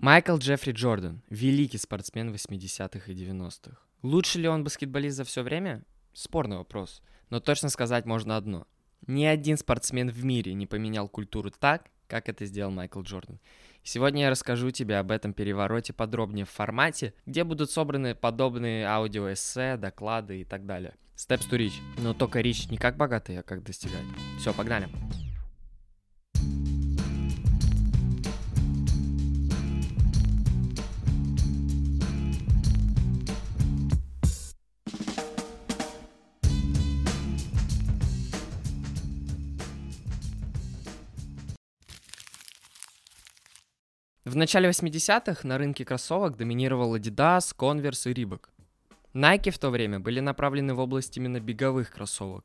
Майкл Джеффри Джордан – великий спортсмен 80-х и 90-х. Лучше ли он баскетболист за все время? Спорный вопрос. Но точно сказать можно одно. Ни один спортсмен в мире не поменял культуру так, как это сделал Майкл Джордан. Сегодня я расскажу тебе об этом перевороте подробнее в формате, где будут собраны подобные аудиоэссе, доклады и так далее. Steps to Reach. Но только Reach не как богатый, а как достигать. Все, погнали. В начале 80-х на рынке кроссовок доминировал Adidas, Converse и Reebok. Nike в то время были направлены в область именно беговых кроссовок,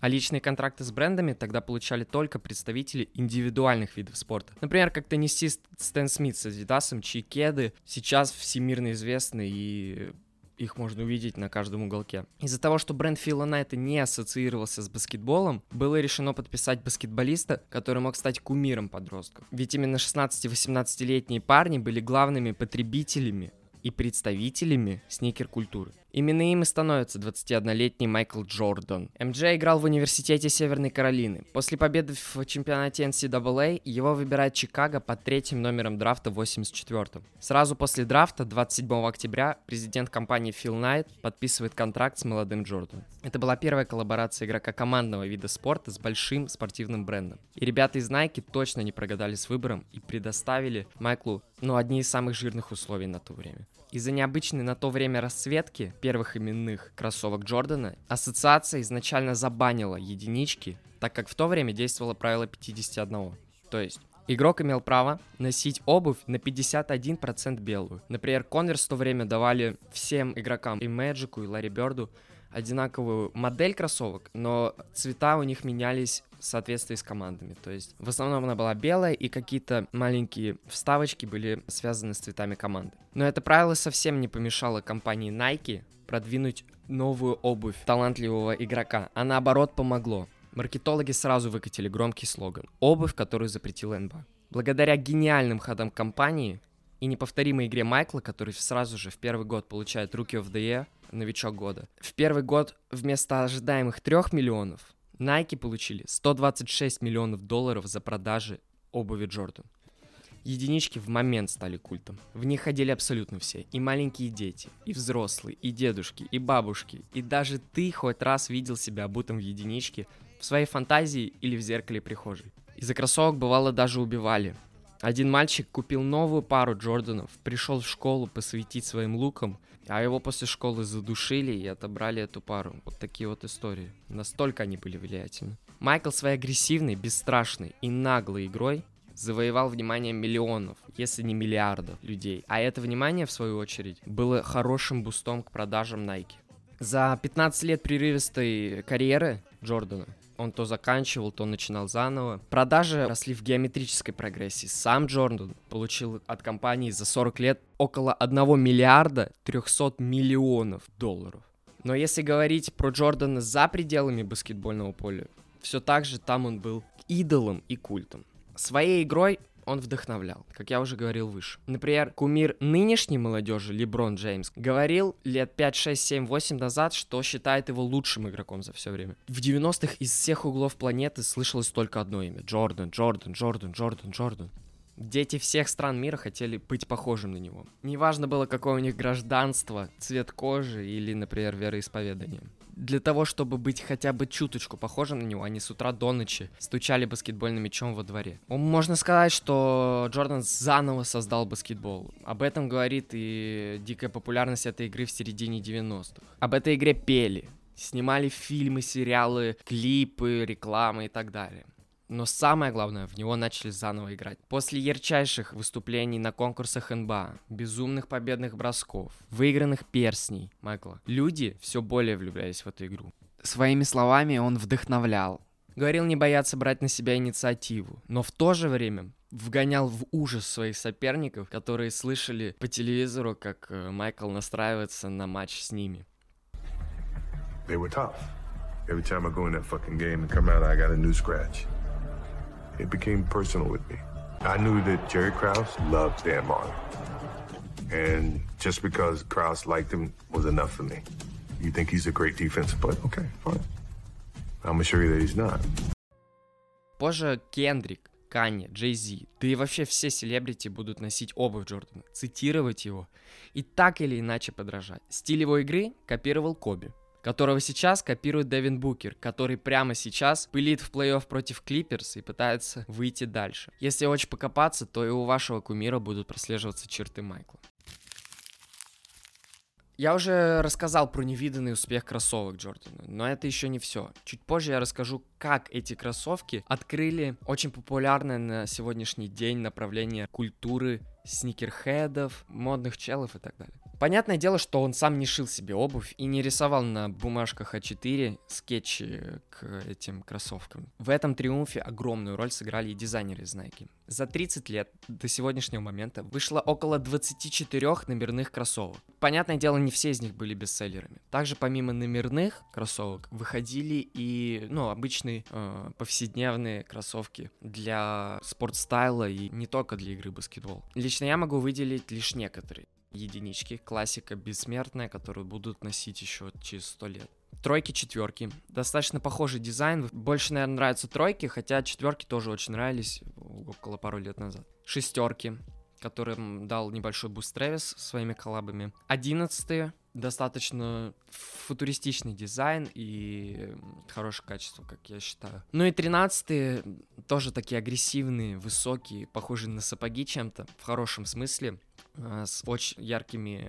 а личные контракты с брендами тогда получали только представители индивидуальных видов спорта. Например, как теннисист Стэн Смит с Adidas, чьи кеды сейчас всемирно известны и их можно увидеть на каждом уголке. Из-за того, что бренд Фила Найта не ассоциировался с баскетболом, было решено подписать баскетболиста, который мог стать кумиром подростков. Ведь именно 16-18-летние парни были главными потребителями и представителями сникер-культуры. Именно им и становится 21-летний Майкл Джордан. МДЖ играл в университете Северной Каролины. После победы в чемпионате NCAA его выбирает Чикаго под третьим номером драфта в 84-м. Сразу после драфта, 27 октября, президент компании Фил Найт подписывает контракт с молодым Джорданом. Это была первая коллаборация игрока командного вида спорта с большим спортивным брендом. И ребята из Nike точно не прогадали с выбором и предоставили Майклу, ну, одни из самых жирных условий на то время. Из-за необычной на то время расцветки первых именных кроссовок Джордана, ассоциация изначально забанила единички, так как в то время действовало правило 51. То есть Игрок имел право носить обувь на 51% белую. Например, Converse в то время давали всем игрокам, и Мэджику, и Ларри Бёрду, одинаковую модель кроссовок, но цвета у них менялись в соответствии с командами. То есть в основном она была белая, и какие-то маленькие вставочки были связаны с цветами команды. Но это правило совсем не помешало компании Nike продвинуть новую обувь талантливого игрока, а наоборот помогло. Маркетологи сразу выкатили громкий слоган «Обувь, которую запретил НБА». Благодаря гениальным ходам компании и неповторимой игре Майкла, который сразу же в первый год получает of the Year, новичок года. В первый год вместо ожидаемых 3 миллионов Nike получили 126 миллионов долларов за продажи обуви Джордан. Единички в момент стали культом. В них ходили абсолютно все. И маленькие дети, и взрослые, и дедушки, и бабушки. И даже ты хоть раз видел себя обутым в единичке в своей фантазии или в зеркале прихожей. Из-за кроссовок бывало даже убивали. Один мальчик купил новую пару Джорданов, пришел в школу посвятить своим лукам, а его после школы задушили и отобрали эту пару. Вот такие вот истории. Настолько они были влиятельны. Майкл своей агрессивной, бесстрашной и наглой игрой завоевал внимание миллионов, если не миллиардов людей. А это внимание, в свою очередь, было хорошим бустом к продажам Nike. За 15 лет прерывистой карьеры Джордана он то заканчивал, то начинал заново. Продажи росли в геометрической прогрессии. Сам Джордан получил от компании за 40 лет около 1 миллиарда 300 миллионов долларов. Но если говорить про Джордана за пределами баскетбольного поля, все так же там он был идолом и культом. Своей игрой он вдохновлял, как я уже говорил выше. Например, кумир нынешней молодежи, Леброн Джеймс, говорил лет 5, 6, 7, 8 назад, что считает его лучшим игроком за все время. В 90-х из всех углов планеты слышалось только одно имя. Джордан, Джордан, Джордан, Джордан, Джордан. Дети всех стран мира хотели быть похожим на него. Неважно было, какое у них гражданство, цвет кожи или, например, вероисповедание для того, чтобы быть хотя бы чуточку похожим на него, они с утра до ночи стучали баскетбольным мячом во дворе. Можно сказать, что Джордан заново создал баскетбол. Об этом говорит и дикая популярность этой игры в середине 90-х. Об этой игре пели, снимали фильмы, сериалы, клипы, рекламы и так далее. Но самое главное, в него начали заново играть. После ярчайших выступлений на конкурсах НБА, безумных победных бросков, выигранных перстней Майкла, люди все более влюблялись в эту игру. Своими словами он вдохновлял. Говорил не бояться брать на себя инициативу, но в то же время вгонял в ужас своих соперников, которые слышали по телевизору, как э, Майкл настраивается на матч с ними. They were tough. Every time I go in that fucking game and come out, I got a new scratch. It became personal with me. I knew that Jerry Krause loved Dan Marley. And just because Krause liked him was enough for me. You think he's a great defensive player? Okay, fine. I'm gonna show you that he's not. Позже Кендрик, Канни, Джей Зи, да и вообще все селебрити будут носить обувь Джордана, цитировать его и так или иначе подражать. Стиль его игры копировал Коби, которого сейчас копирует Дэвин Букер, который прямо сейчас пылит в плей-офф против Клиперс и пытается выйти дальше. Если очень покопаться, то и у вашего кумира будут прослеживаться черты Майкла. Я уже рассказал про невиданный успех кроссовок Джордана, но это еще не все. Чуть позже я расскажу, как эти кроссовки открыли очень популярное на сегодняшний день направление культуры сникерхедов, модных челов и так далее. Понятное дело, что он сам не шил себе обувь и не рисовал на бумажках А4 скетчи к этим кроссовкам. В этом триумфе огромную роль сыграли и дизайнеры из Nike. За 30 лет до сегодняшнего момента вышло около 24 номерных кроссовок. Понятное дело, не все из них были бестселлерами. Также помимо номерных кроссовок выходили и, ну, обычные э, повседневные кроссовки для спортстайла и не только для игры баскетбол. Лично я могу выделить лишь некоторые единички, классика бессмертная, которую будут носить еще через сто лет. Тройки, четверки. Достаточно похожий дизайн. Больше, наверное, нравятся тройки, хотя четверки тоже очень нравились около пару лет назад. Шестерки, которым дал небольшой boost Трэвис своими коллабами. Одиннадцатые. Достаточно футуристичный дизайн и хорошее качество, как я считаю. Ну и тринадцатые тоже такие агрессивные, высокие, похожие на сапоги чем-то, в хорошем смысле. Э, с очень яркими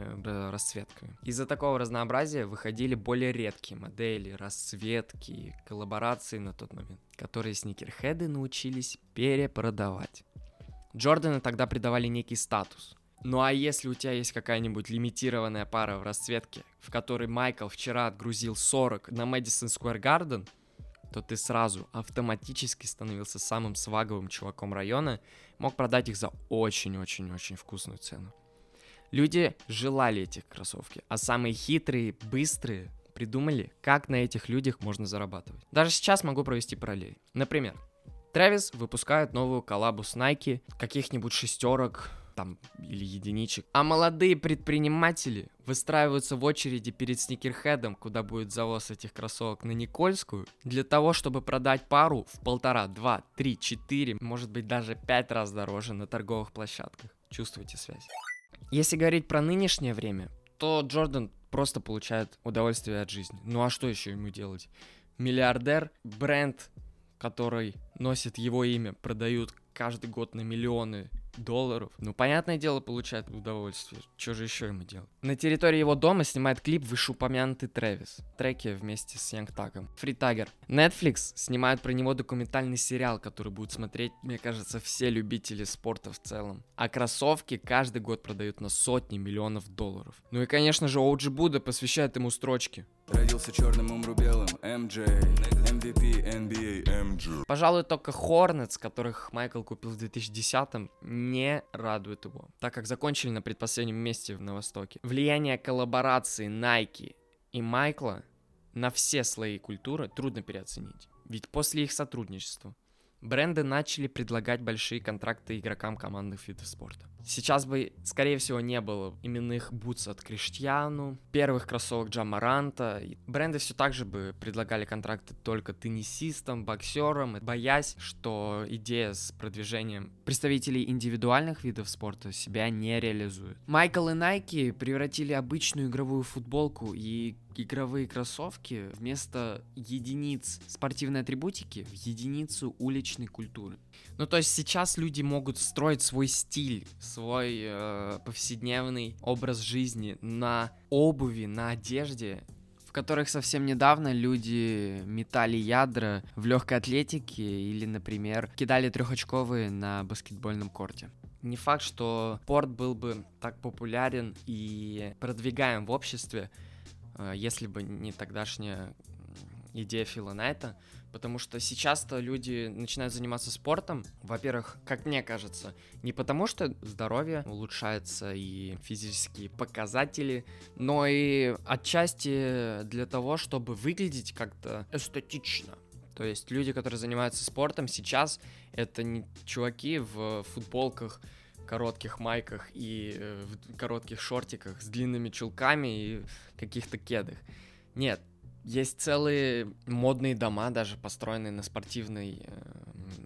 расцветками. Из-за такого разнообразия выходили более редкие модели, расцветки, коллаборации на тот момент, которые sneakerhead ы научились перепродавать. Джорданы тогда придавали некий статус. Ну а если у тебя есть какая-нибудь лимитированная пара в расцветке, в которой Майкл вчера отгрузил 40 на Мэдисон Сквер Гарден, то ты сразу автоматически становился самым сваговым чуваком района, мог продать их за очень-очень-очень вкусную цену. Люди желали этих кроссовки, а самые хитрые, быстрые придумали, как на этих людях можно зарабатывать. Даже сейчас могу провести параллель. Например, Трэвис выпускает новую коллабу с Nike, каких-нибудь шестерок, там, или единичек. А молодые предприниматели выстраиваются в очереди перед сникерхедом, куда будет завоз этих кроссовок на Никольскую, для того, чтобы продать пару в полтора, два, три, четыре, может быть даже пять раз дороже на торговых площадках. Чувствуете связь? Если говорить про нынешнее время, то Джордан просто получает удовольствие от жизни. Ну а что еще ему делать? Миллиардер, бренд, который носит его имя, продают каждый год на миллионы долларов. Ну, понятное дело, получает удовольствие. Что же еще ему делать? На территории его дома снимает клип вышеупомянутый Трэвис. Треки вместе с Янг Тагом. Фри Тагер. Netflix снимает про него документальный сериал, который будут смотреть, мне кажется, все любители спорта в целом. А кроссовки каждый год продают на сотни миллионов долларов. Ну и, конечно же, Оуджи Буда посвящает ему строчки. Родился черным, умру белым, MJ, MVP, NBA, MJ. Пожалуй, только Hornets, которых Майкл купил в 2010-м, не радует его, так как закончили на предпоследнем месте на Востоке. Влияние коллаборации Nike и Майкла на все слои культуры трудно переоценить. Ведь после их сотрудничества бренды начали предлагать большие контракты игрокам командных видов спорта. Сейчас бы, скорее всего, не было именных бутс от Криштиану, первых кроссовок Джамаранта. Бренды все так же бы предлагали контракты только теннисистам, боксерам, боясь, что идея с продвижением представителей индивидуальных видов спорта себя не реализует. Майкл и Nike превратили обычную игровую футболку и игровые кроссовки вместо единиц спортивной атрибутики в единицу уличной культуры. Ну, то есть сейчас люди могут строить свой стиль, свой э, повседневный образ жизни на обуви, на одежде, в которых совсем недавно люди метали ядра в легкой атлетике или, например, кидали трехочковые на баскетбольном корте. Не факт, что спорт был бы так популярен и продвигаем в обществе, если бы не тогдашняя идея Фила Найта, потому что сейчас-то люди начинают заниматься спортом, во-первых, как мне кажется, не потому что здоровье улучшается и физические показатели, но и отчасти для того, чтобы выглядеть как-то эстетично. То есть люди, которые занимаются спортом сейчас, это не чуваки в футболках, коротких майках и э, в коротких шортиках с длинными чулками и каких-то кедах. Нет, есть целые модные дома, даже построенные на спортивной э,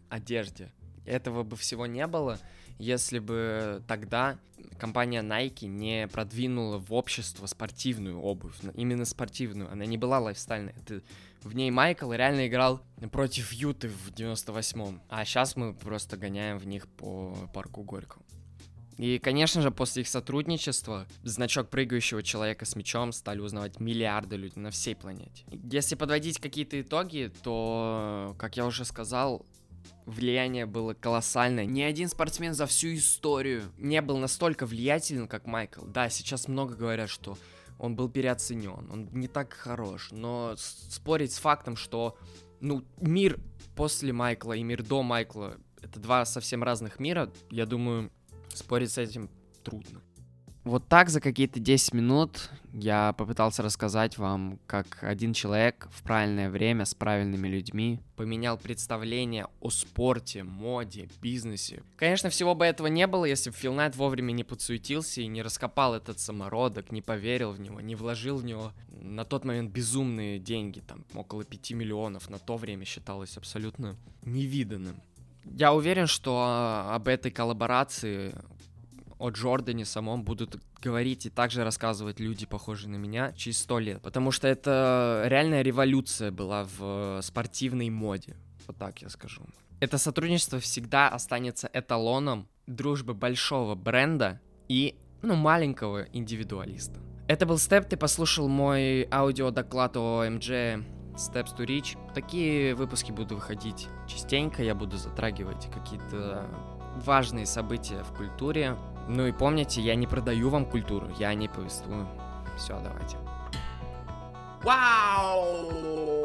одежде. Этого бы всего не было, если бы тогда компания Nike не продвинула в общество спортивную обувь, именно спортивную, она не была лайфстайльной. Это, в ней Майкл реально играл против Юты в 98-м, а сейчас мы просто гоняем в них по парку Горького. И, конечно же, после их сотрудничества значок прыгающего человека с мечом стали узнавать миллиарды людей на всей планете. Если подводить какие-то итоги, то, как я уже сказал, влияние было колоссальное. Ни один спортсмен за всю историю не был настолько влиятелен, как Майкл. Да, сейчас много говорят, что он был переоценен, он не так хорош, но спорить с фактом, что ну, мир после Майкла и мир до Майкла это два совсем разных мира, я думаю, спорить с этим трудно. Вот так за какие-то 10 минут я попытался рассказать вам, как один человек в правильное время с правильными людьми поменял представление о спорте, моде, бизнесе. Конечно, всего бы этого не было, если бы Фил Найт вовремя не подсуетился и не раскопал этот самородок, не поверил в него, не вложил в него на тот момент безумные деньги, там около 5 миллионов, на то время считалось абсолютно невиданным. Я уверен, что а, об этой коллаборации о Джордане самом будут говорить и также рассказывать люди, похожие на меня, через сто лет. Потому что это реальная революция была в спортивной моде. Вот так я скажу. Это сотрудничество всегда останется эталоном дружбы большого бренда и, ну, маленького индивидуалиста. Это был Степ, ты послушал мой аудиодоклад о МДЖ Steps to Reach. Такие выпуски будут выходить частенько, я буду затрагивать какие-то важные события в культуре. Ну и помните, я не продаю вам культуру, я не повествую. Все, давайте. Вау!